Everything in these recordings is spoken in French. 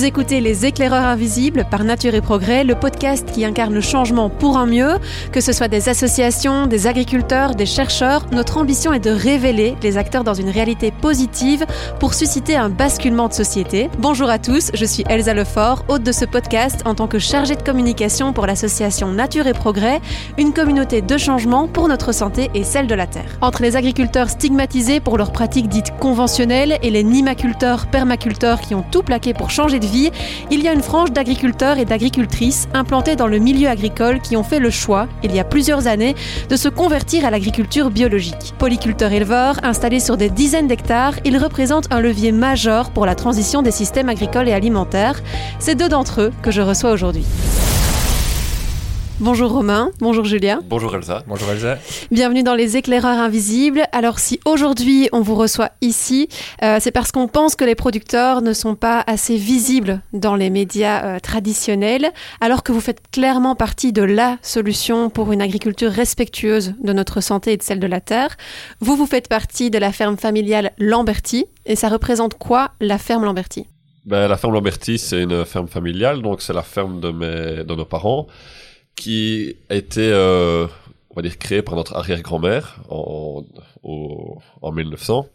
Vous écoutez Les éclaireurs invisibles par Nature et Progrès, le podcast qui incarne le changement pour un mieux. Que ce soit des associations, des agriculteurs, des chercheurs, notre ambition est de révéler les acteurs dans une réalité positive pour susciter un basculement de société. Bonjour à tous, je suis Elsa Lefort, hôte de ce podcast en tant que chargée de communication pour l'association Nature et Progrès, une communauté de changement pour notre santé et celle de la Terre. Entre les agriculteurs stigmatisés pour leurs pratiques dites conventionnelles et les nimaculteurs, permaculteurs qui ont tout plaqué pour changer de il y a une frange d'agriculteurs et d'agricultrices implantés dans le milieu agricole qui ont fait le choix, il y a plusieurs années, de se convertir à l'agriculture biologique. Polyculteurs éleveurs, installés sur des dizaines d'hectares, ils représentent un levier majeur pour la transition des systèmes agricoles et alimentaires. C'est deux d'entre eux que je reçois aujourd'hui. Bonjour Romain, bonjour Julia. Bonjour Elsa. Bonjour Elsa. Bienvenue dans les éclaireurs invisibles. Alors si aujourd'hui on vous reçoit ici, euh, c'est parce qu'on pense que les producteurs ne sont pas assez visibles dans les médias euh, traditionnels, alors que vous faites clairement partie de la solution pour une agriculture respectueuse de notre santé et de celle de la terre. Vous, vous faites partie de la ferme familiale Lamberti, et ça représente quoi la ferme Lamberti? Ben, La ferme Lamberti, c'est une ferme familiale, donc c'est la ferme de, mes, de nos parents qui a été, euh, on va dire, créé par notre arrière-grand-mère en, en 1900,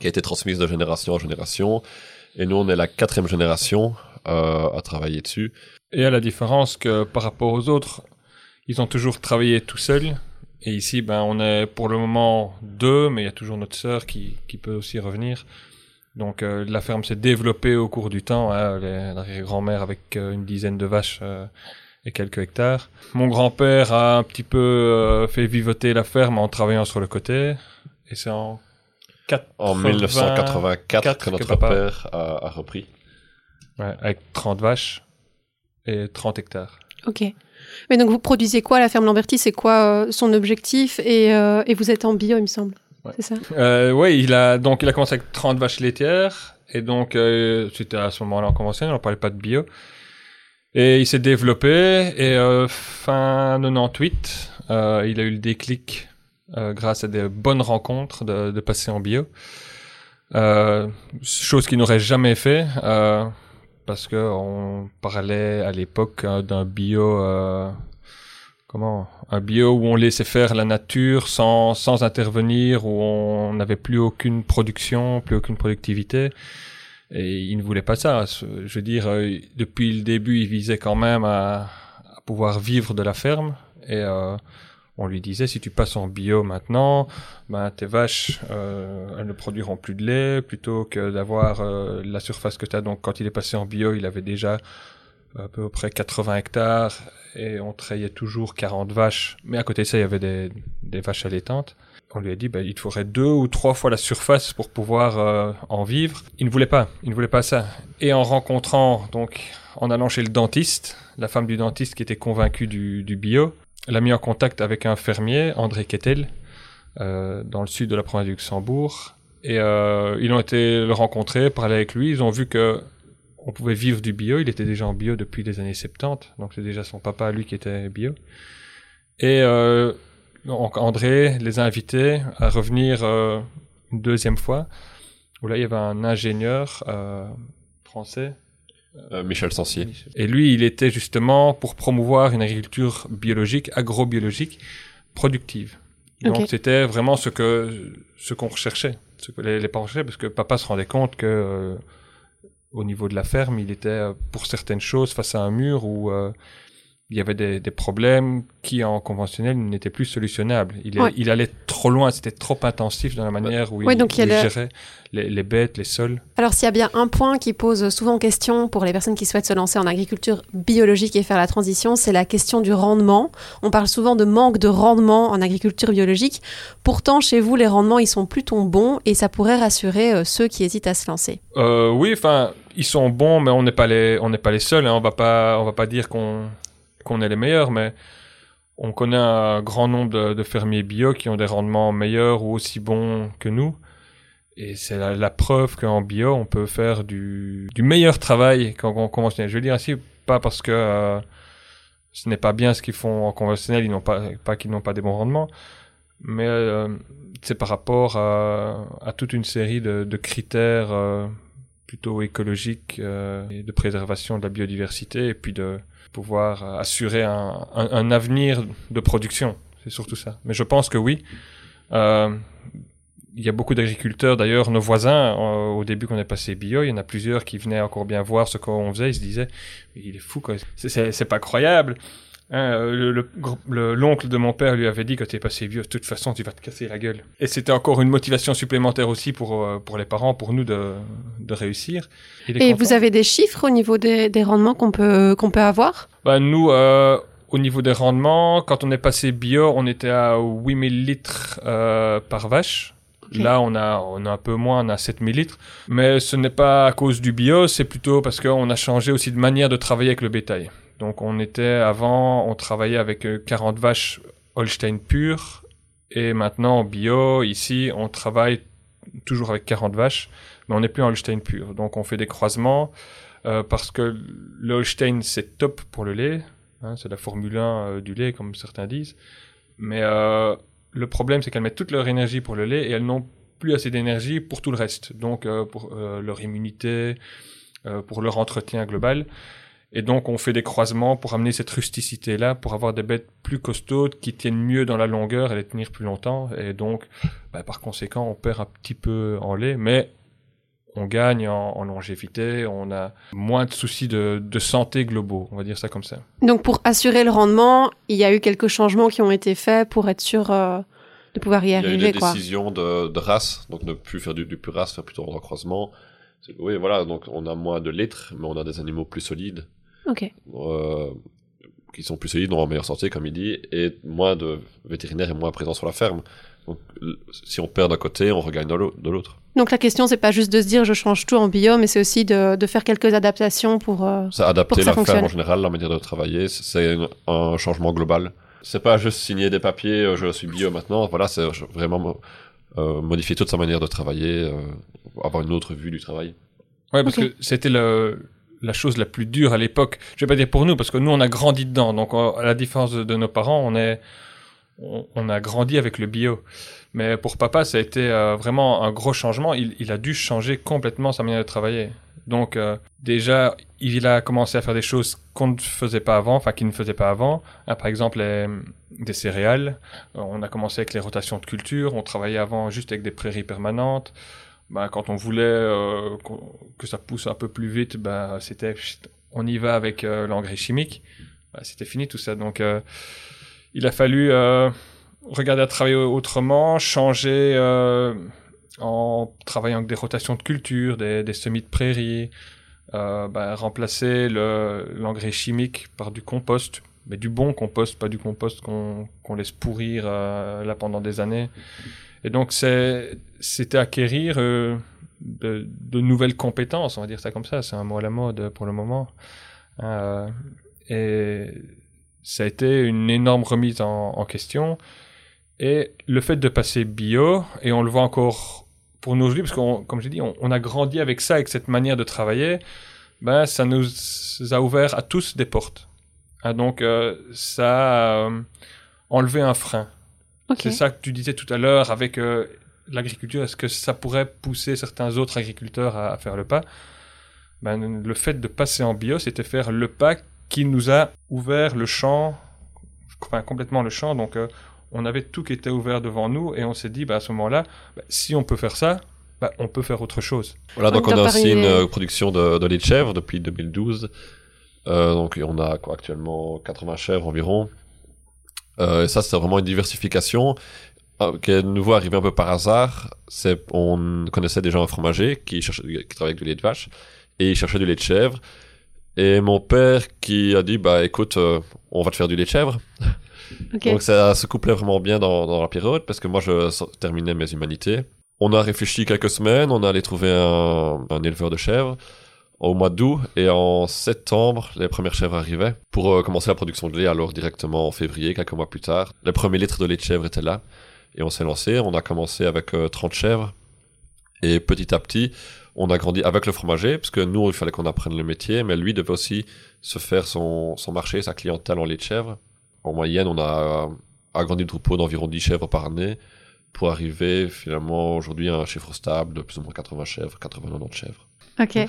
qui a été transmise de génération en génération. Et nous, on est la quatrième génération euh, à travailler dessus. Et à la différence que par rapport aux autres, ils ont toujours travaillé tout seuls. Et ici, ben, on est pour le moment deux, mais il y a toujours notre sœur qui, qui peut aussi revenir. Donc euh, la ferme s'est développée au cours du temps. Hein, L'arrière-grand-mère avec une dizaine de vaches et quelques hectares. Mon grand-père a un petit peu euh, fait vivoter la ferme en travaillant sur le côté. Et c'est en, en 1984 que notre père a, a repris. Ouais, avec 30 vaches et 30 hectares. Ok. Mais donc vous produisez quoi la ferme Lamberti? C'est quoi euh, son objectif? Et, euh, et, vous êtes en bio, il me semble. Ouais. C'est ça? Euh, Oui, il a donc il a commencé avec 30 vaches laitières et donc euh, c'était à ce moment-là en conventionnel, on parlait pas de bio. Et il s'est développé et euh, fin 98, euh, il a eu le déclic euh, grâce à des bonnes rencontres de, de passer en bio. Euh, chose qu'il n'aurait jamais fait euh, parce que on parlait à l'époque euh, d'un bio comment un bio où on laissait faire la nature sans sans intervenir où on n'avait plus aucune production, plus aucune productivité. Et il ne voulait pas ça. Je veux dire, euh, depuis le début, il visait quand même à, pouvoir vivre de la ferme. Et euh, on lui disait, si tu passes en bio maintenant, ben, tes vaches, euh, elles ne produiront plus de lait, plutôt que d'avoir la surface que tu as. Donc quand il est passé en bio, il avait déjà à peu près 80 hectares et on trayait toujours 40 vaches. Mais à côté de ça, il y avait des, des vaches allaitantes on lui a dit bah, il faudrait deux ou trois fois la surface pour pouvoir euh, en vivre. Il ne voulait pas, il ne voulait pas ça. Et en rencontrant, donc, en allant chez le dentiste, la femme du dentiste qui était convaincue du, du bio, l'a mis en contact avec un fermier, André Kettel, euh, dans le sud de la province du Luxembourg. Et euh, ils ont été le rencontrer, parler avec lui. Ils ont vu que on pouvait vivre du bio. Il était déjà en bio depuis les années 70, donc c'est déjà son papa lui qui était bio. Et donc André les a invités à revenir euh, une deuxième fois, où là il y avait un ingénieur euh, français. Euh, Michel Sensier. Et lui, il était justement pour promouvoir une agriculture biologique, agrobiologique, productive. Donc okay. c'était vraiment ce que ce qu'on recherchait, ce que les, les parents recherchaient, parce que papa se rendait compte que euh, au niveau de la ferme, il était pour certaines choses face à un mur où il y avait des, des, problèmes qui en conventionnel n'étaient plus solutionnables. Il, ouais. il, allait trop loin, c'était trop intensif dans la manière où ouais, il, donc il le... gérait les, les, bêtes, les sols. Alors s'il y a bien un point qui pose souvent question pour les personnes qui souhaitent se lancer en agriculture biologique et faire la transition, c'est la question du rendement. On parle souvent de manque de rendement en agriculture biologique. Pourtant, chez vous, les rendements, ils sont plutôt bons et ça pourrait rassurer euh, ceux qui hésitent à se lancer. Euh, oui, enfin, ils sont bons, mais on n'est pas les, on n'est pas les seuls. Hein. On va pas, on va pas dire qu'on qu'on est les meilleurs, mais on connaît un grand nombre de, fermiers bio qui ont des rendements meilleurs ou aussi bons que nous. Et c'est la, preuve qu'en bio, on peut faire du, meilleur travail qu'en conventionnel. Je veux dire ainsi, pas parce que euh, ce n'est pas bien ce qu'ils font en conventionnel, ils n'ont pas, pas qu'ils n'ont pas des bons rendements, mais euh, c'est par rapport à, toute une série de, critères euh, plutôt écologique euh, et de préservation de la biodiversité et puis de pouvoir assurer un, un, un avenir de production. C'est surtout ça. Mais je pense que oui. Euh, il y a beaucoup d'agriculteurs, d'ailleurs, nos voisins, euh, au début qu'on est passé bio, il y en a plusieurs qui venaient encore bien voir ce qu'on faisait. Ils se disaient, il est fou, quoi. C'est pas croyable. Hein, le L'oncle de mon père lui avait dit que tu es passé vieux, de toute façon tu vas te casser la gueule. Et c'était encore une motivation supplémentaire aussi pour, euh, pour les parents, pour nous de, de réussir. Et vous avez des chiffres au niveau des, des rendements qu'on peut, qu'on peut avoir? Bah, Nous, euh, au niveau des rendements, quand on est passé bio, on était à 8000 litres euh, par vache. Là, on a, on a un peu moins, on a 7000 litres. Mais ce n'est pas à cause du bio, c'est plutôt parce qu'on a changé aussi de manière de travailler avec le bétail. Donc on était avant, on travaillait avec 40 euh, vaches Holstein pures et maintenant bio, ici on travaille toujours avec 40 vaches, mais on n'est plus en Holstein pur. Donc on fait des croisements euh, parce que le Holstein c'est top pour le lait, hein, c'est la Formule 1 euh, du lait comme certains disent, mais le problème c'est qu'elles mettent toute leur énergie pour le lait et elles n'ont plus assez d'énergie pour tout le reste, donc pour leur immunité, pour leur entretien global. Et donc, on fait des croisements pour amener cette rusticité-là, pour avoir des bêtes plus costaudes qui tiennent mieux dans la longueur et les tenir plus longtemps. Et donc, bah, par conséquent, on perd un petit peu en lait, mais on gagne en, longévité, on a moins de soucis de, santé globaux, on va dire ça comme ça. Donc, pour assurer le rendement, il y a eu quelques changements qui ont été faits pour être sûr euh, de pouvoir y arriver. Il y a eu des décisions de, race, donc ne plus faire du, du pur race, faire plutôt un croisement. Oui, voilà, donc on a moins de litres, mais on a des animaux plus solides. Ok. Euh, qui sont plus solides, en meilleure santé, comme il dit, et moins de vétérinaires et moins présents sur la ferme. Donc, si on perd d'un côté, on regagne de l'autre. Donc la question, c'est pas juste de se dire je change tout en bio, mais c'est aussi de, de, faire quelques adaptations pour. Euh, ça adapter la ferme en général, la manière de travailler, c'est un changement global. C'est pas juste signer des papiers, euh, je suis bio maintenant. Voilà, c'est vraiment euh, modifier toute sa manière de travailler, euh, avoir une autre vue du travail. Ouais, parce que c'était le la chose la plus dure à l'époque. Je vais pas dire pour nous, parce que nous, on a grandi dedans. Donc, à la différence de, nos parents, on a grandi avec le bio. Mais pour papa, ça a été euh, vraiment un gros changement. Il, a dû changer complètement sa manière de travailler. Donc, euh, déjà, il a commencé à faire des choses qu'on ne faisait pas avant, enfin, qu'il ne faisait pas avant. Ah, par exemple, des céréales. On a commencé avec les rotations de culture. On travaillait avant juste avec des prairies permanentes bah, quand on voulait euh, que ça pousse un peu plus vite, bah, c'était on y va avec euh, l'engrais chimique. Bah, c'était fini tout ça. Donc, euh, il a fallu regarder à travailler autrement, changer en travaillant avec des rotations de culture, des, semis de prairie, bah, remplacer l'engrais chimique par du compost, mais du bon compost, pas du compost qu'on laisse pourrir là pendant des années. Et donc, c'était acquérir euh, de, nouvelles compétences, on va dire ça comme ça. C'est un mot à la mode pour le moment. Euh, et ça a été une énorme remise en, question. Et le fait de passer bio, et on le voit encore pour nous aujourd'hui, parce que, comme j'ai dit, on, a grandi avec ça, avec cette manière de travailler, ben, ça nous a ouvert à tous des portes. Hein, donc, euh, ça a enlevé un frein. C'est ça que tu disais tout à l'heure avec euh, l'agriculture. Est-ce que ça pourrait pousser certains autres agriculteurs à, faire le pas? Ben, Le fait de passer en bio, c'était faire le pas qui nous a ouvert le champ, enfin complètement le champ. Donc euh, on avait tout qui était ouvert devant nous et on s'est dit bah, à ce moment-là, bah, si on peut faire ça, bah, on peut faire autre chose. Voilà, donc on, a aussi une euh, production de, de lait de chèvre depuis 2012. Euh, donc on a quoi, actuellement 80 chèvres environ. Euh, ça, c'est vraiment une diversification euh, qui est de nouveau arrivé un peu par hasard. C'est, on connaissait déjà un fromager qui, cherchait, qui travaillait avec du lait de vache et il cherchait du lait de chèvre. Et mon père qui a dit, bah écoute, euh, on va te faire du lait de chèvre. Donc ça se couplait vraiment bien dans, dans la période parce que moi je terminais mes humanités. On a réfléchi quelques semaines, on a allé trouver un, un éleveur de chèvres au mois d'août et en septembre, les premières chèvres arrivaient pour euh, commencer la production de lait. Alors directement en février, quelques mois plus tard, les premiers litres de lait de chèvre étaient là et on s'est lancé. On a commencé avec 30 euh, chèvres et petit à petit, on a grandi avec le fromager parce que nous, il fallait qu'on apprenne le métier, mais lui devait aussi se faire son, son marché, sa clientèle en lait de chèvre. En moyenne, on a agrandi le troupeau d'environ 10 chèvres par année pour arriver finalement aujourd'hui à un chiffre stable de plus ou moins 80 chèvres, 80-90 chèvres. Ok.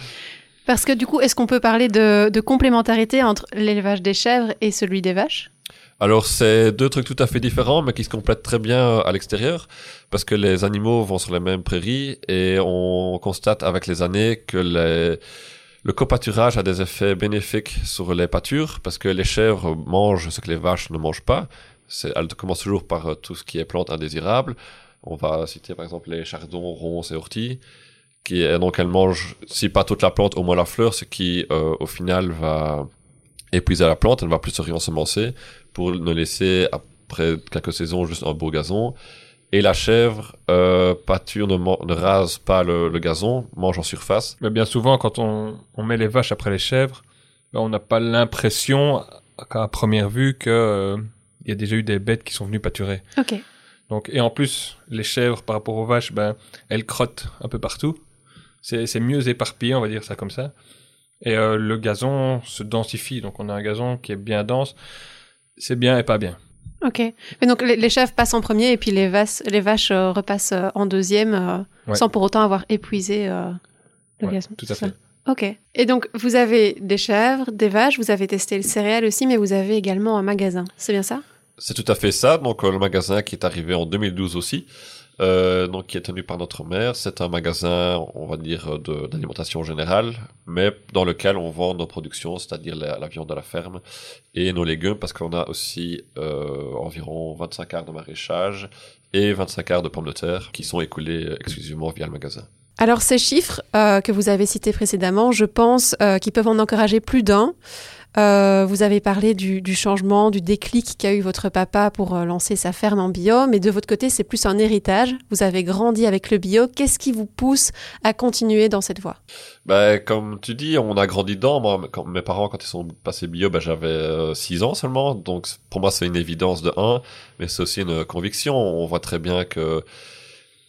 Parce que du coup, est-ce qu'on peut parler de, complémentarité entre l'élevage des chèvres et celui des vaches? Alors c'est deux trucs tout à fait différents mais qui se complètent très bien euh, à l'extérieur parce que les animaux vont sur les mêmes prairies et on constate avec les années que le copâturage a des effets bénéfiques sur les pâtures parce que les chèvres mangent ce que les vaches ne mangent pas. Elles commencent toujours par euh, tout ce qui est plantes indésirables. On va citer par exemple les chardons, ronces et orties. Qui, et donc elles mangent, si pas toute la plante, au moins la fleur, ce qui euh, au final va épuiser la plante, elle ne va plus se réensemencer pour ne laisser après quelques saisons juste un beau gazon. Et la chèvre, euh, pâture, ne, ne, rase pas le, le, gazon, mange en surface. Mais bien souvent, quand on, on met les vaches après les chèvres, ben, on n'a pas l'impression, à première vue, que euh, il y a déjà eu des bêtes qui sont venues pâturer. Ok. Donc, et en plus, les chèvres, par rapport aux vaches, ben, elles crottent un peu partout. C'est mieux éparpillé, on va dire ça comme ça. Et euh, le gazon se densifie, donc on a un gazon qui est bien dense. C'est bien et pas bien. Ok. Mais donc les, les, chèvres passent en premier et puis les, vaches, les vaches euh, repassent euh, en deuxième euh, Ouais. sans pour autant avoir épuisé euh, le Ouais, gazon. tout à fait. Ok. Et donc vous avez des chèvres, des vaches, vous avez testé le céréal aussi, mais vous avez également un magasin. C'est bien ça? C'est tout à fait ça. Donc euh, le magasin qui est arrivé en 2012 aussi, euh, donc qui est tenu par notre mère, c'est un magasin, on va dire, d'alimentation générale, mais dans lequel on vend nos productions, c'est-à-dire la, viande de la ferme et nos légumes, parce qu'on a aussi euh, environ 25 quarts de maraîchage et 25 quarts de pommes de terre qui sont écoulés exclusivement via le magasin. Alors ces chiffres euh, que vous avez cités précédemment, je pense qu'ils peuvent en encourager plus d'un. Euh, vous avez parlé du, du changement, du déclic qu'a eu votre papa pour euh, lancer sa ferme en bio, mais de votre côté, c'est plus un héritage. Vous avez grandi avec le bio. Qu'est-ce qui vous pousse à continuer dans cette voie? Ben, comme tu dis, on a grandi dedans. Moi, quand mes parents, quand ils sont passés bio, ben, j'avais 6 ans seulement. Donc, pour moi, c'est une évidence de un, mais c'est aussi une conviction. On voit très bien que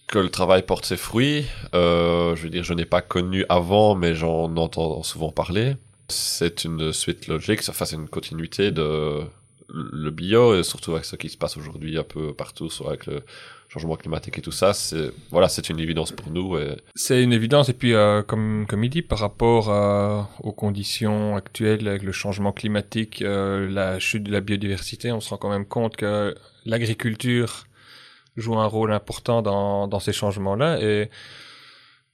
que le travail porte ses fruits. Euh, je veux dire, je n'ai pas connu avant, mais j'en entends souvent parler. C'est une suite logique, enfin, c'est une continuité de le bio, et surtout avec ce qui se passe aujourd'hui un peu partout, soit avec le changement climatique et tout ça. C'est voilà, c'est une évidence pour nous. C'est une évidence. Et puis, euh, comme, comme il dit, par rapport à- aux conditions actuelles, avec le changement climatique, euh, la chute de la biodiversité, on se rend quand même compte que l'agriculture joue un rôle important dans, dans ces changements-là. Et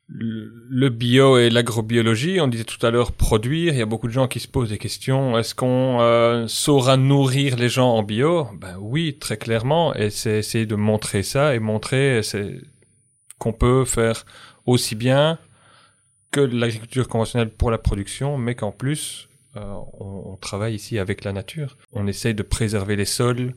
le bio et l'agrobiologie, on disait tout à l'heure produire, il y a beaucoup de gens qui se posent des questions. Est-ce qu'on euh, saura nourrir les gens en bio? Ben oui, très clairement. Et c'est essayer de montrer ça et montrer qu'on peut faire aussi bien que l'agriculture conventionnelle pour la production, mais qu'en plus, euh, on, on travaille ici avec la nature. On essaye de préserver les sols,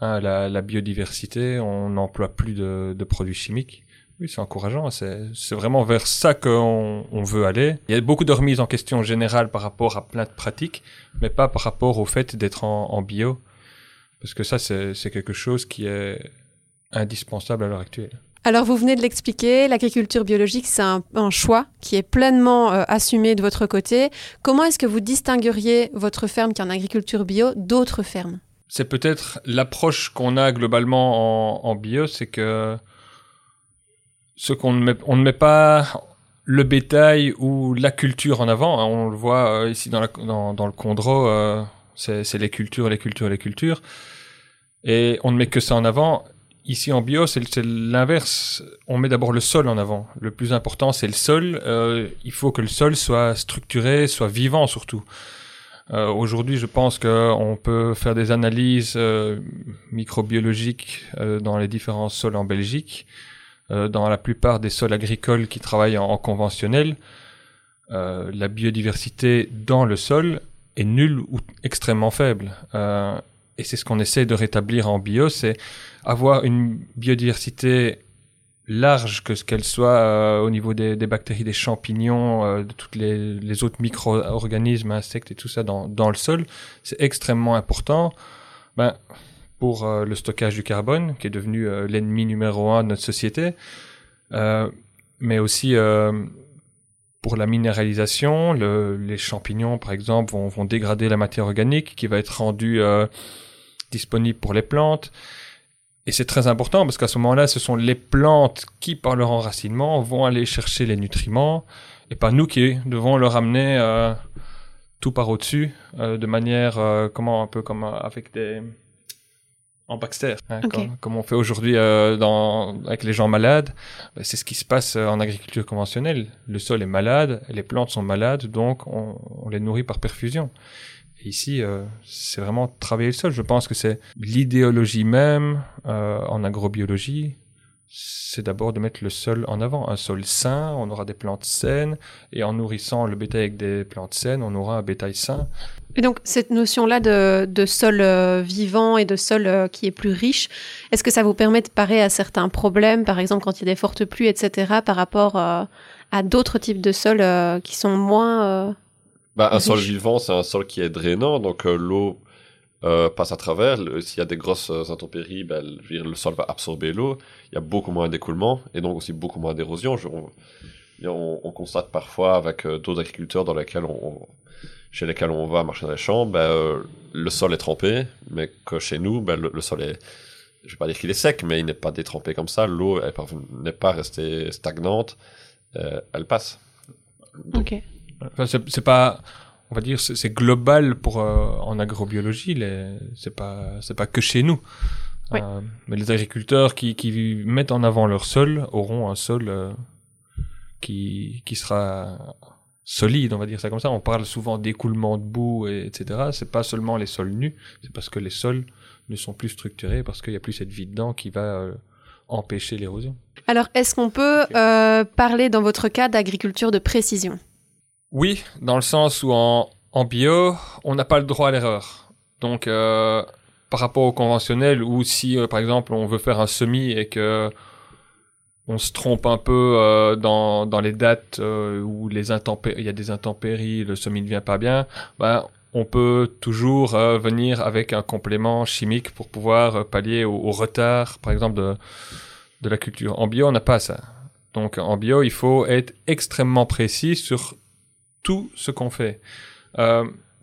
hein, la, la biodiversité, on n'emploie plus de, de produits chimiques. Oui, c'est encourageant. C'est vraiment vers ça qu'on on veut aller. Il y a beaucoup de remises en question générale par rapport à plein de pratiques, mais pas par rapport au fait d'être en, en bio. Parce que ça, c'est c'est quelque chose qui est indispensable à l'heure actuelle. Alors vous venez de l'expliquer, l'agriculture biologique, c'est un, un choix qui est pleinement euh, assumé de votre côté. Comment est-ce que vous distingueriez votre ferme qui est en agriculture bio d'autres fermes? C'est peut-être l'approche qu'on a globalement en, en bio, c'est que ce qu'on ne met, on ne met pas le bétail ou la culture en avant. hein. On le voit euh, ici dans, la, dans, le Condro, euh, c'est les cultures, les cultures, les cultures. Et on ne met que ça en avant. Ici en bio, c'est l'inverse. On met d'abord le sol en avant. Le plus important, c'est le sol. Euh, il faut que le sol soit structuré, soit vivant surtout. Euh, Aujourd'hui, je pense qu'on peut faire des analyses microbiologiques dans les différents sols en Belgique. Euh, dans la plupart des sols agricoles qui travaillent en, en conventionnel, euh, la biodiversité dans le sol est nulle ou extrêmement faible. Euh, et c'est ce qu'on essaie de rétablir en bio, c'est avoir une biodiversité large que ce qu'elle soit au niveau des, bactéries, des champignons, de toutes les, les autres micro-organismes, insectes et tout ça dans, dans le sol, c'est extrêmement important. Ben, pour euh, le stockage du carbone, qui est devenu euh, l'ennemi numéro un de notre société, euh, mais aussi pour la minéralisation, le- les champignons, par exemple, vont, dégrader la matière organique qui va être rendue disponible pour les plantes. Et c'est très important parce qu'à ce moment-là, ce sont les plantes qui, par leur enracinement, vont aller chercher les nutriments et pas nous qui devons leur amener tout par au-dessus de manière, comment, un peu comme avec des. En Baxter, hein, comme, comme on fait aujourd'hui euh, avec les gens malades. Ben, c'est ce qui se passe euh, en agriculture conventionnelle. Le sol est malade, les plantes sont malades, donc on, on les nourrit par perfusion. Et ici, euh, c'est vraiment travailler le sol. Je pense que c'est l'idéologie même euh, en agrobiologie. C'est d'abord de mettre le sol en avant. Un sol sain, on aura des plantes saines, et en nourrissant le bétail avec des plantes saines, on aura un bétail sain. Et donc, cette notion-là de, de sol euh, vivant et de sol euh, qui est plus riche, est-ce que ça vous permet de parer à certains problèmes, par exemple quand il y a des fortes pluies, etc., par rapport euh, à d'autres types de sols qui sont moins... Bah, un sol vivant, c'est un sol qui est drainant, donc l'eau passe à travers. S'il y a des grosses intempéries, ben, le- sol va absorber l'eau. Il y a beaucoup moins d'écoulement et donc aussi beaucoup moins d'érosion. On, on, on constate parfois avec d'autres agriculteurs dans lesquels on, on- chez lesquels on va marcher dans les champs, ben, euh, le sol est trempé, mais que chez nous, ben, le, le sol est, je vais pas dire qu'il est sec, mais il n'est pas détrempé comme ça. L'eau n'est pas restée stagnante, euh, elle passe. Ok. Enfin, c'est pas, on va dire, c'est global pour euh, en agrobiologie. C'est pas, c'est pas que chez nous. Oui. Euh, mais les agriculteurs qui, qui mettent en avant leur sol auront un sol euh, qui, qui sera solide, on va dire ça comme ça. On parle souvent d'écoulement de boue, et, etc. C'est pas seulement les sols nus, c'est parce que les sols ne sont plus structurés, parce qu'il y a plus cette vie dedans qui va euh, empêcher l'érosion. Alors, est-ce qu'on peut euh, parler dans votre cas d'agriculture de précision? Oui, dans le sens où en, en bio, on n'a pas le droit à l'erreur. Donc, euh, par rapport au conventionnel, ou si, par exemple, on veut faire un semis et que on se trompe un peu euh, dans, dans les dates euh, où les intempéries, il y a des intempéries, le semis ne vient pas bien, ben, on peut toujours euh, venir avec un complément chimique pour pouvoir euh, pallier au, au retard, par exemple, de, de la culture. En bio, on n'a pas ça. Donc, en bio, il faut être extrêmement précis sur tout ce qu'on fait.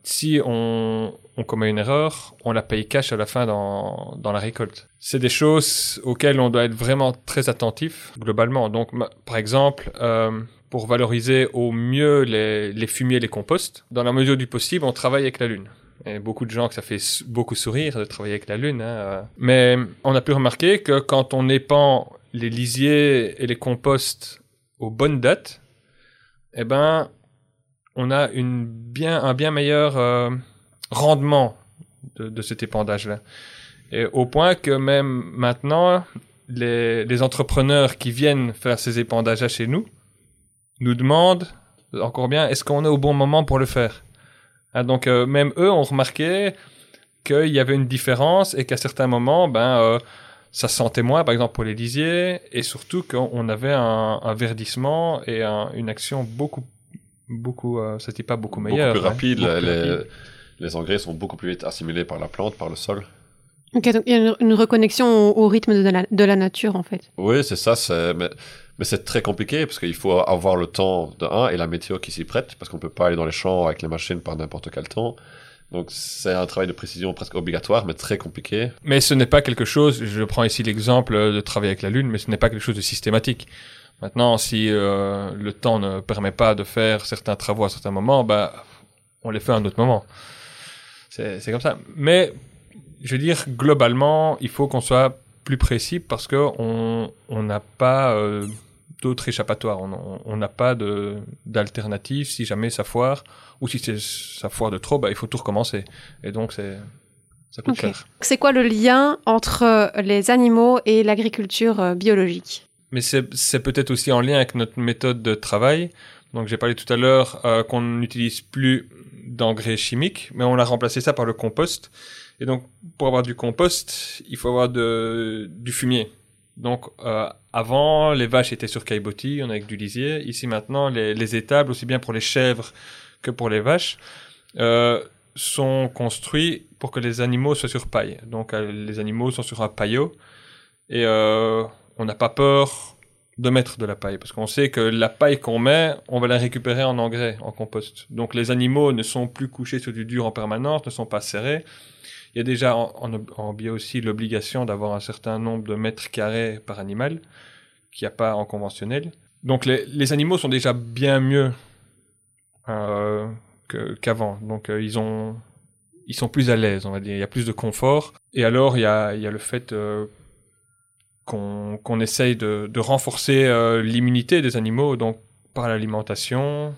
Si on, commet une erreur, on la paye cash à la fin dans, dans la récolte. C'est des choses auxquelles on doit être vraiment très attentif globalement. Donc, par exemple, euh, pour valoriser au mieux les, les fumiers et les composts, dans la mesure du possible, on travaille avec la lune. Et beaucoup de gens que ça fait beaucoup sourire de travailler avec la lune. hein, euh. Mais on a pu remarquer que quand on épand les lisiers et les composts aux bonnes dates, eh ben, on a une bien, un bien meilleur euh, rendement de, cet épandage-là. Et au point que même maintenant, les, entrepreneurs qui viennent faire ces épandages chez nous nous demandent encore bien, est-ce qu'on est au bon moment pour le faire? Hein, Donc euh, même eux ont remarqué qu'il y avait une différence et qu'à certains moments, ben, euh, ça se sentait moins, par exemple pour les et surtout qu'on avait un, verdissement et un- une action beaucoup, beaucoup, euh, c'était pas beaucoup meilleure. beaucoup plus hein, rapide. beaucoup les, rapide. les engrais sont beaucoup plus vite assimilés par la plante, par le sol. Ok, donc il y a une, une reconnexion au, au rythme de la, de la nature, en fait. Oui, c'est ça. Mais, mais c'est très compliqué parce qu'il faut avoir le temps de un et la météo qui s'y prête parce qu'on peut pas aller dans les champs avec les machines par n'importe quel temps. Donc c'est un travail de précision presque obligatoire, mais très compliqué. Mais ce n'est pas quelque chose, je prends ici l'exemple de travailler avec la Lune, mais ce n'est pas quelque chose de systématique. Maintenant, si euh, le temps ne permet pas de faire certains travaux à certains moments, bah, on les fait à un autre moment. C'est comme ça. Mais, je veux dire, globalement, il faut qu'on soit plus précis parce que on on n'a pas euh, d'autre échappatoire. On- n'a pas d'alternative si jamais ça foire ou si ça foire de trop, bah il faut tout recommencer. Et donc c'est ça coûte Ok. cher. C'est quoi le lien entre les animaux et l'agriculture euh, biologique? Mais c'est peut-être aussi en lien avec notre méthode de travail. Donc j'ai parlé tout à l'heure euh, qu'on n'utilise plus d'engrais chimiques, mais on a remplacé ça par le compost. Et donc pour avoir du compost, il faut avoir de, du fumier. Donc euh, avant, les vaches étaient sur caillebotis, on avec du lisier. Ici maintenant, les, les étables, aussi bien pour les chèvres que pour les vaches, euh, sont construits pour que les animaux soient sur paille. Donc euh, les animaux sont sur un paillot et euh, on n'a pas peur de mettre de la paille parce qu'on sait que la paille qu'on met, on va la récupérer en engrais, en compost. Donc les animaux ne sont plus couchés sur du dur en permanence, ne sont pas serrés. Il y a déjà en, en, bio aussi l'obligation d'avoir un certain nombre de mètres carrés par animal, qu'il n'y a pas en conventionnel. Donc les, animaux sont déjà bien mieux euh, qu'avant. Donc euh, ils ont ils sont plus à l'aise, on va dire. Il y a plus de confort. Et alors il y a il y a le fait euh, qu'on essaye de, de renforcer euh, l'immunité des animaux, donc par l'alimentation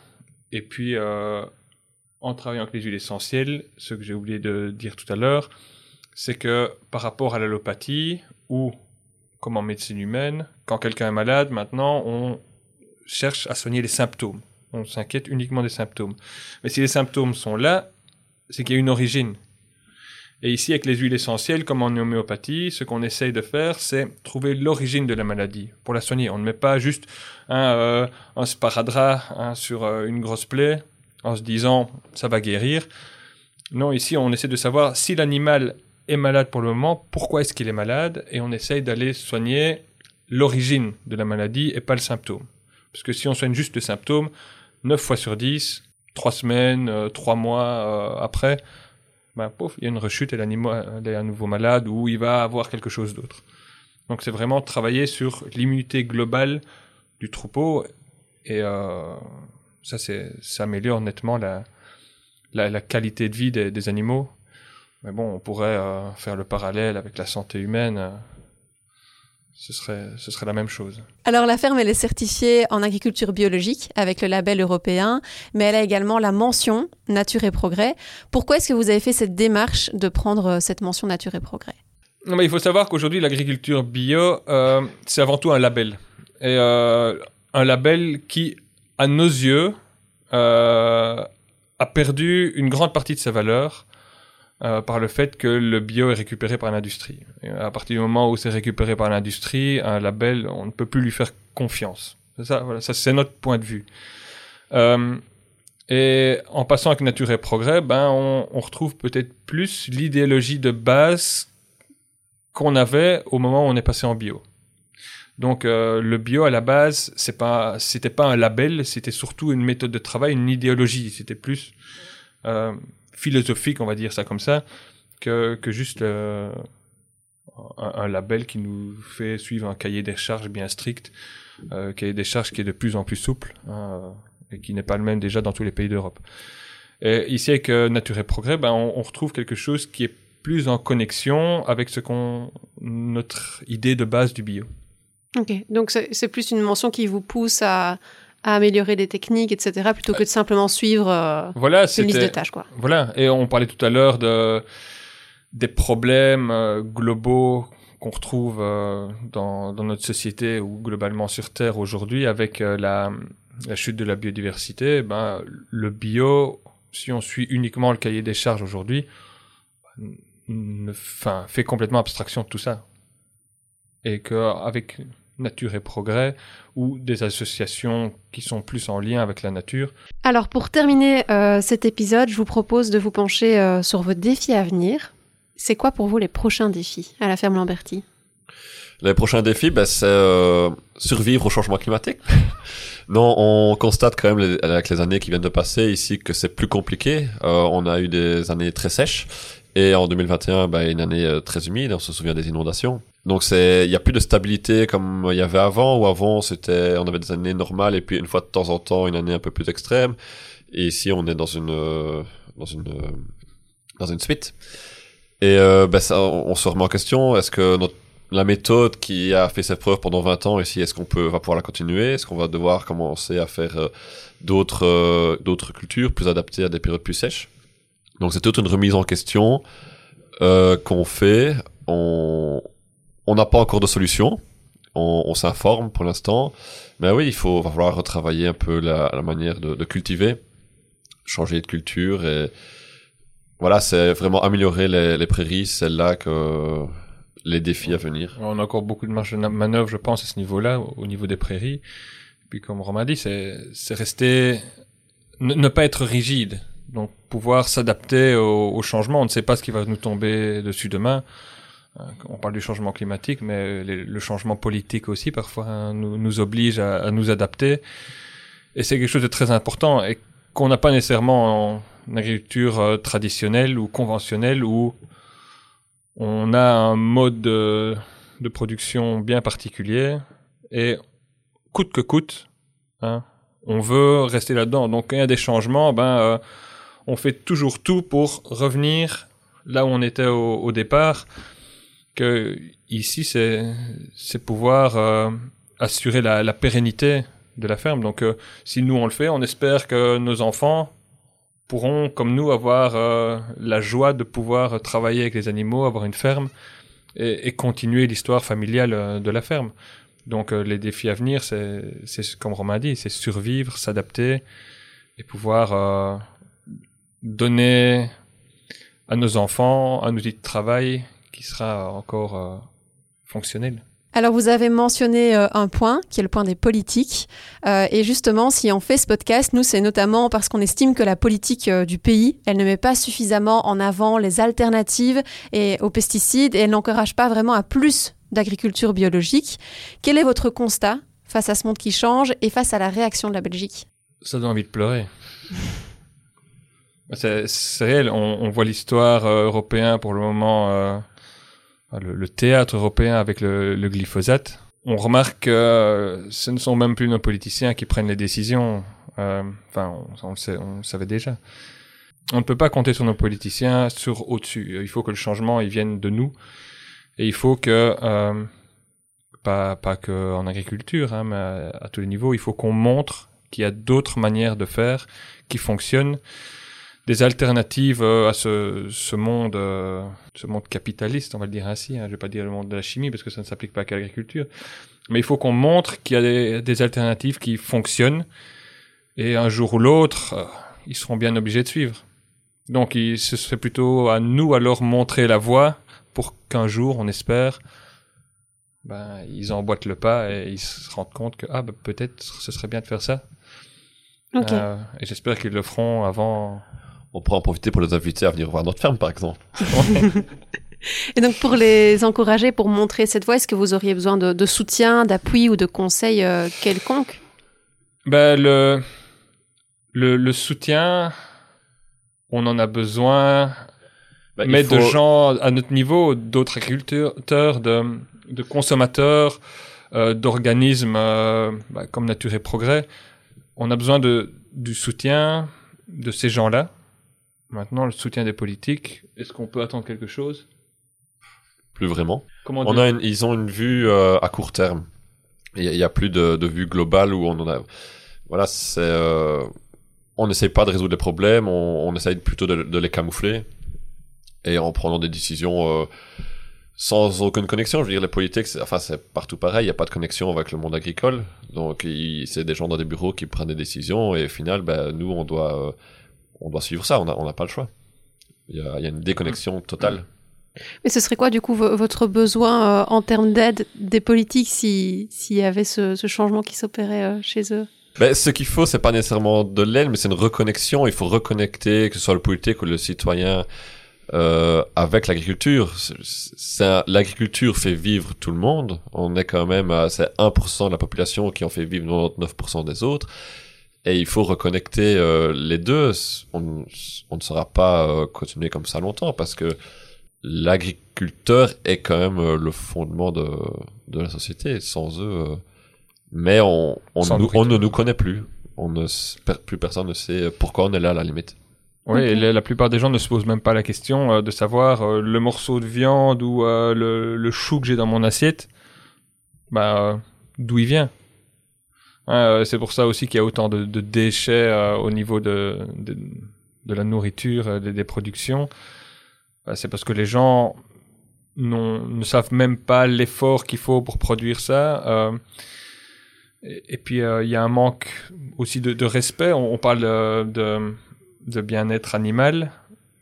et puis euh, en travaillant avec les huiles essentielles. Ce que j'ai oublié de dire tout à l'heure, c'est que par rapport à l'allopathie ou comme en médecine humaine, quand quelqu'un est malade, maintenant on cherche à soigner les symptômes. On s'inquiète uniquement des symptômes. Mais si les symptômes sont là, c'est qu'il y a une origine. Et ici, avec les huiles essentielles, comme en homéopathie, ce qu'on essaye de faire, c'est trouver l'origine de la maladie pour la soigner. On ne met pas juste un, euh, sparadrap hein, sur euh, une grosse plaie en se disant ça va guérir. Non, ici, on essaie de savoir si l'animal est malade pour le moment, pourquoi est-ce qu'il est malade, et on essaye d'aller soigner l'origine de la maladie et pas le symptôme. Parce que si on soigne juste le symptôme, 9 fois sur 10, 3 semaines, euh, 3 mois euh, après, ben, pouf, il y a une rechute et l'animal est à nouveau malade ou il va avoir quelque chose d'autre. Donc c'est vraiment travailler sur l'immunité globale du troupeau et euh, ça, ça améliore nettement la, la, la qualité de vie des, des animaux. Mais bon, on pourrait euh, faire le parallèle avec la santé humaine. Ce serait, ce serait la même chose. Alors la ferme, elle est certifiée en agriculture biologique avec le label européen, mais elle a également la mention Nature et Progrès. Pourquoi est-ce que vous avez fait cette démarche de prendre euh, cette mention Nature et Progrès? Non, mais il faut savoir qu'aujourd'hui, l'agriculture bio, euh, c'est avant tout un label. Et euh, un label qui, à nos yeux, euh, a perdu une grande partie de sa valeur euh, par le fait que le bio est récupéré par l'industrie. À partir du moment où c'est récupéré par l'industrie, un label, on ne peut plus lui faire confiance. Ça, voilà, ça c'est notre point de vue. Euh, et en passant avec Nature et Progrès, ben on, retrouve peut-être plus l'idéologie de base qu'on avait au moment où on est passé en bio. Donc euh, le bio à la base, c'est pas, c'était pas un label, c'était surtout une méthode de travail, une idéologie. C'était plus philosophique, on va dire ça comme ça, que, que juste euh, un, label qui nous fait suivre un cahier des charges bien strict, euh, cahier des charges qui est de plus en plus souple hein, et qui n'est pas le même déjà dans tous les pays d'Europe. Et ici avec euh, Nature et Progrès, ben on, retrouve quelque chose qui est plus en connexion avec ce qu'on notre idée de base du bio. Ok, donc c'est plus une mention qui vous pousse à, à améliorer des techniques, etc., plutôt que de simplement suivre euh, Voilà, une liste de tâches, quoi. voilà. Et on parlait tout à l'heure de des problèmes euh, globaux qu'on retrouve euh, dans, dans notre société ou globalement sur Terre aujourd'hui avec euh, la, la chute de la biodiversité. Ben le bio, si on suit uniquement le cahier des charges aujourd'hui, fait complètement abstraction de tout ça. Et qu'avec Nature et Progrès ou des associations qui sont plus en lien avec la nature, Alors, pour terminer euh, cet épisode, je vous propose de vous pencher euh, sur vos défis à venir. C'est quoi pour vous les prochains défis à la ferme Lamberti? Les prochains défis, ben, c'est euh, survivre au changement climatique. non, on constate quand même les- avec les années qui viennent de passer ici que c'est plus compliqué. Euh, on a eu des années très sèches et en 2021, ben, une année euh, très humide. On se souvient des inondations. Donc c'est, il y a plus de stabilité comme il y avait avant. Où avant, c'était, on avait des années normales et puis une fois de temps en temps une année un peu plus extrême. Et ici, on est dans une euh, dans une euh, dans une suite. Et euh, ben ça, on, se remet en question. Est-ce que notre la méthode qui a fait ses preuves pendant 20 ans ici, est-ce qu'on peut va pouvoir la continuer? Est-ce qu'on va devoir commencer à faire d'autres d'autres cultures plus adaptées à des périodes plus sèches? Donc c'est toute une remise en question euh, qu'on fait. On n'a pas encore de solution. On, on s'informe pour l'instant, mais oui, il faut va falloir retravailler un peu la, la manière de, de cultiver, changer de culture et voilà, c'est vraiment améliorer les, les prairies, c'est là que les défis à venir. On a encore beaucoup de marge de manœuvre, je pense, à ce niveau-là, au au niveau des prairies. Puis, comme Romain dit, c'est, c'est rester, ne, ne pas être rigide. Donc, pouvoir s'adapter au, au changement. On ne sait pas ce qui va nous tomber dessus demain. Euh, On parle du changement climatique, mais les- le changement politique aussi, parfois, hein, nous, nous oblige à, à nous adapter. Et c'est quelque chose de très important et qu'on n'a pas nécessairement en agriculture euh, traditionnelle ou conventionnelle où on a un mode de, de production bien particulier et coûte que coûte, hein, on veut rester là-dedans. Donc il y a des changements, ben euh, on fait toujours tout pour revenir là où on était au, au départ. Que ici c'est pouvoir euh, assurer la, la, pérennité de la ferme. Donc euh, si nous on le fait, on espère que nos enfants pourront, comme nous, avoir euh, la joie de pouvoir travailler avec les animaux, avoir une ferme et, et continuer l'histoire familiale euh, de la ferme. Donc euh, les défis à venir, c'est, c'est comme Romain dit, c'est survivre, s'adapter et pouvoir euh, donner à nos enfants un outil de travail qui sera encore euh, fonctionnel. Alors vous avez mentionné euh, un point qui est le point des politiques euh, et justement si on fait ce podcast, nous c'est notamment parce qu'on estime que la politique euh, du pays, elle ne met pas suffisamment en avant les alternatives et aux pesticides et elle n'encourage pas vraiment à plus d'agriculture biologique. Quel est votre constat face à ce monde qui change et face à la réaction de la Belgique? Ça donne envie de pleurer. c'est, réel, on, voit l'histoire euh, européenne pour le moment, euh, le, le, théâtre européen avec le, glyphosate. On remarque que euh, ce ne sont même plus nos politiciens qui prennent les décisions. Euh, enfin, on, le savait déjà. On ne peut pas compter sur nos politiciens sur au-dessus. Il faut que le changement il vienne de nous. Et il faut que pas pas que agriculture, hein, mais à, tous les niveaux, il faut qu'on montre qu'il y a d'autres manières de faire qui fonctionnent, des alternatives euh, à ce, ce monde euh, ce monde capitaliste, on va le dire ainsi. Hein, je vais pas dire le monde de la chimie parce que ça ne s'applique pas qu'à l'agriculture, mais il faut qu'on montre qu'il y a des, des, alternatives qui fonctionnent et un jour ou l'autre, euh, ils seront bien obligés de suivre. Donc, il, ce serait plutôt à nous alors montrer la voie pour qu'un jour, on espère, ben, ils emboîtent le pas et ils se rendent compte que ah, ben, peut-être ce serait bien de faire ça. Okay. Euh, et j'espère qu'ils le feront avant. On pourra en profiter pour les inviter à venir voir notre ferme, par exemple. et donc, pour les encourager, pour montrer cette voie, est-ce que vous auriez besoin de, de soutien, d'appui ou de conseils euh, quelconques? Ben, le, le, le soutien, on en a besoin bah, mais faut... de gens à notre niveau, d'autres agriculteurs, de, de consommateurs, euh, d'organismes euh, bah, comme Nature et Progrès, on a besoin de, du soutien de ces gens-là. Maintenant, le soutien des politiques, est-ce qu'on peut attendre quelque chose? Plus vraiment. Comment on a une, ils ont une vue euh, à court terme. Il n'y a, a, plus de, de, vue globale où on en a. Voilà, c'est. Euh, on n'essaye pas de résoudre les problèmes, on, on essaye plutôt de, de les camoufler et en prenant des décisions euh, sans aucune connexion. Je veux dire, les politiques, enfin, c'est partout pareil, il n'y a pas de connexion avec le monde agricole. Donc, c'est des gens dans des bureaux qui prennent des décisions et au final, ben, nous, on doit, euh, on doit suivre ça, on n'a on a pas le choix. Il y a, y a, une déconnexion totale. Mais ce serait quoi, du coup, votre besoin euh, en termes d'aide des politiques s'il si y avait ce, ce changement qui s'opérait euh, chez eux? Ben, ce qu'il faut, c'est pas nécessairement de l'aide, mais c'est une reconnexion. Il faut reconnecter, que ce soit le politique ou le citoyen, euh, avec l'agriculture. L'agriculture fait vivre tout le monde. On est quand même à c'est 1% de la population qui en fait vivre 99% des autres. Et il faut reconnecter euh, les deux. On, on, ne sera pas euh, continuer comme ça longtemps parce que l'agriculteur est quand même euh, le fondement de, de la société. Sans eux, euh, mais on, on, nous, on ne nous connaît plus. On ne, plus personne ne sait pourquoi on est là à la limite. Oui, okay. et la, plupart des gens ne se posent même pas la question euh, de savoir euh, le morceau de viande ou euh, le, le, chou que j'ai dans mon assiette, bah, d'où il vient? C'est pour ça aussi qu'il y a autant de, déchets au niveau de, la nourriture, des, des productions. Bah, c'est parce que les gens ne savent même pas l'effort qu'il faut pour produire ça. Et, et, puis il y a un manque aussi de, respect. On, parle de bien-être animal,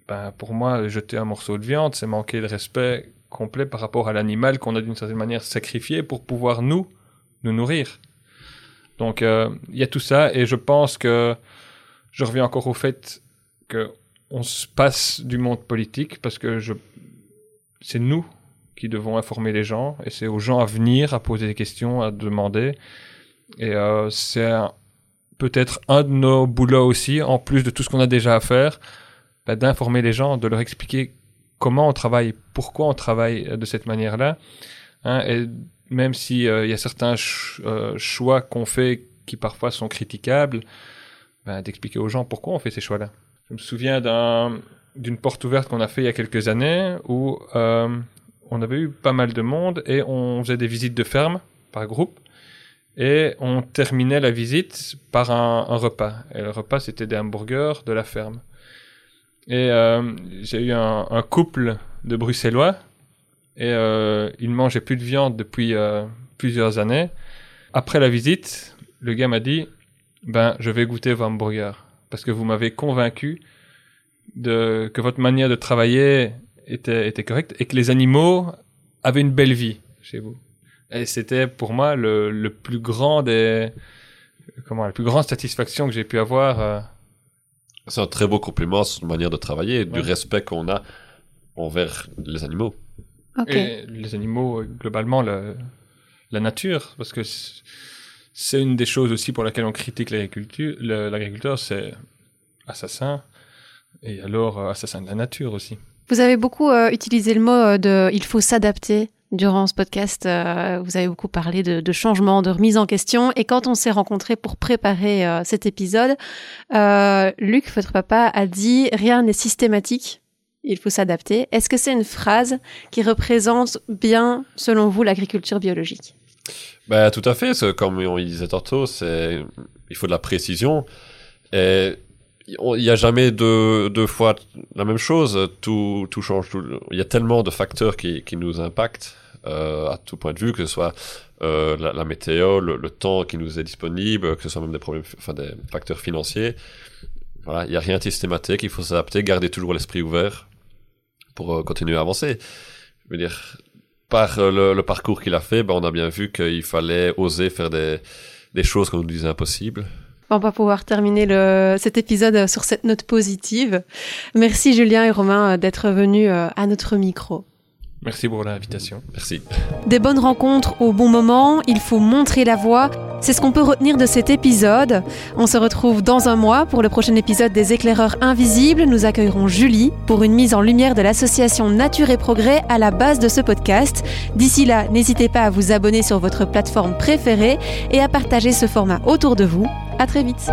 ben, pour moi, jeter un morceau de viande, c'est manquer de respect complet par rapport à l'animal qu'on a d'une certaine manière sacrifié pour pouvoir nous, nous nourrir. Donc, il euh, y a tout ça, et je pense que je reviens encore au fait que on se passe du monde politique parce que c'est nous qui devons informer les gens, et c'est aux gens à venir, à poser des questions, à demander. Et euh, c'est peut-être un de nos boulots aussi, en plus de tout ce qu'on a déjà à faire, bah, d'informer les gens, de leur expliquer comment on travaille, pourquoi on travaille de cette manière-là. Hein, même s'il il y a certains choix qu'on fait qui parfois sont critiquables, ben, d'expliquer aux gens pourquoi on fait ces choix-là. Je me souviens d'un d'une porte ouverte qu'on a fait il y a quelques années où euh, on avait eu pas mal de monde et on faisait des visites de ferme par groupe et on terminait la visite par un, repas. Et le repas c'était des hamburgers de la ferme. Et euh, j'ai eu un, couple de Bruxellois et euh, ils mangeaient plus de viande depuis euh, plusieurs années. Après la visite, le gars m'a dit ben je vais goûter vos hamburgers parce que vous m'avez convaincu de que votre manière de travailler était était correcte et que les animaux avaient une belle vie chez vous. Et c'était pour moi le, le plus grand des comment la plus grande satisfaction que j'ai pu avoir. Euh. C'est un très beau compliment sur une manière de travailler, et du respect qu'on a envers les animaux. Okay. Et les animaux, globalement, la, la nature, parce que c'est une des choses aussi pour laquelle on critique l'agriculture, l'agriculteur, c'est assassin, et alors euh, assassin de la nature aussi. Vous avez beaucoup euh, utilisé le mot euh, de il faut s'adapter durant ce podcast. Euh, vous avez beaucoup parlé de, de, changement, de remise en question. Et quand on s'est rencontrés pour préparer euh, cet épisode, Luc, votre papa, a dit rien n'est systématique. Il faut s'adapter. Est-ce que c'est une phrase qui représente bien, selon vous, l'agriculture biologique? Bah, tout à fait. Comme on disait tantôt, il faut de la précision. Il n'y a jamais deux, deux fois la même chose. Tout, tout change. Il y a tellement de facteurs qui, qui nous impactent euh, à tout point de vue, que ce soit euh, la, la, météo, le, le, temps qui nous est disponible, que ce soit même des problèmes, enfin des facteurs financiers. Voilà, il n'y a rien de systématique. Il faut s'adapter, garder toujours l'esprit ouvert pour euh, continuer à avancer. Je veux dire, par euh, le, parcours qu'il a fait, ben, on a bien vu qu'il fallait oser faire des, choses qu'on nous disait impossibles. On va pouvoir terminer cet épisode sur cette note positive. Merci Julien et Romain d'être venus euh, à notre micro. Merci pour l'invitation. Merci. Des bonnes rencontres au bon moment, il faut montrer la voie. C'est ce qu'on peut retenir de cet épisode. On se retrouve dans un mois pour le prochain épisode des éclaireurs invisibles. Nous accueillerons Julie pour une mise en lumière de l'association Nature et Progrès à la base de ce podcast. D'ici là, n'hésitez pas à vous abonner sur votre plateforme préférée et à partager ce format autour de vous. À très vite.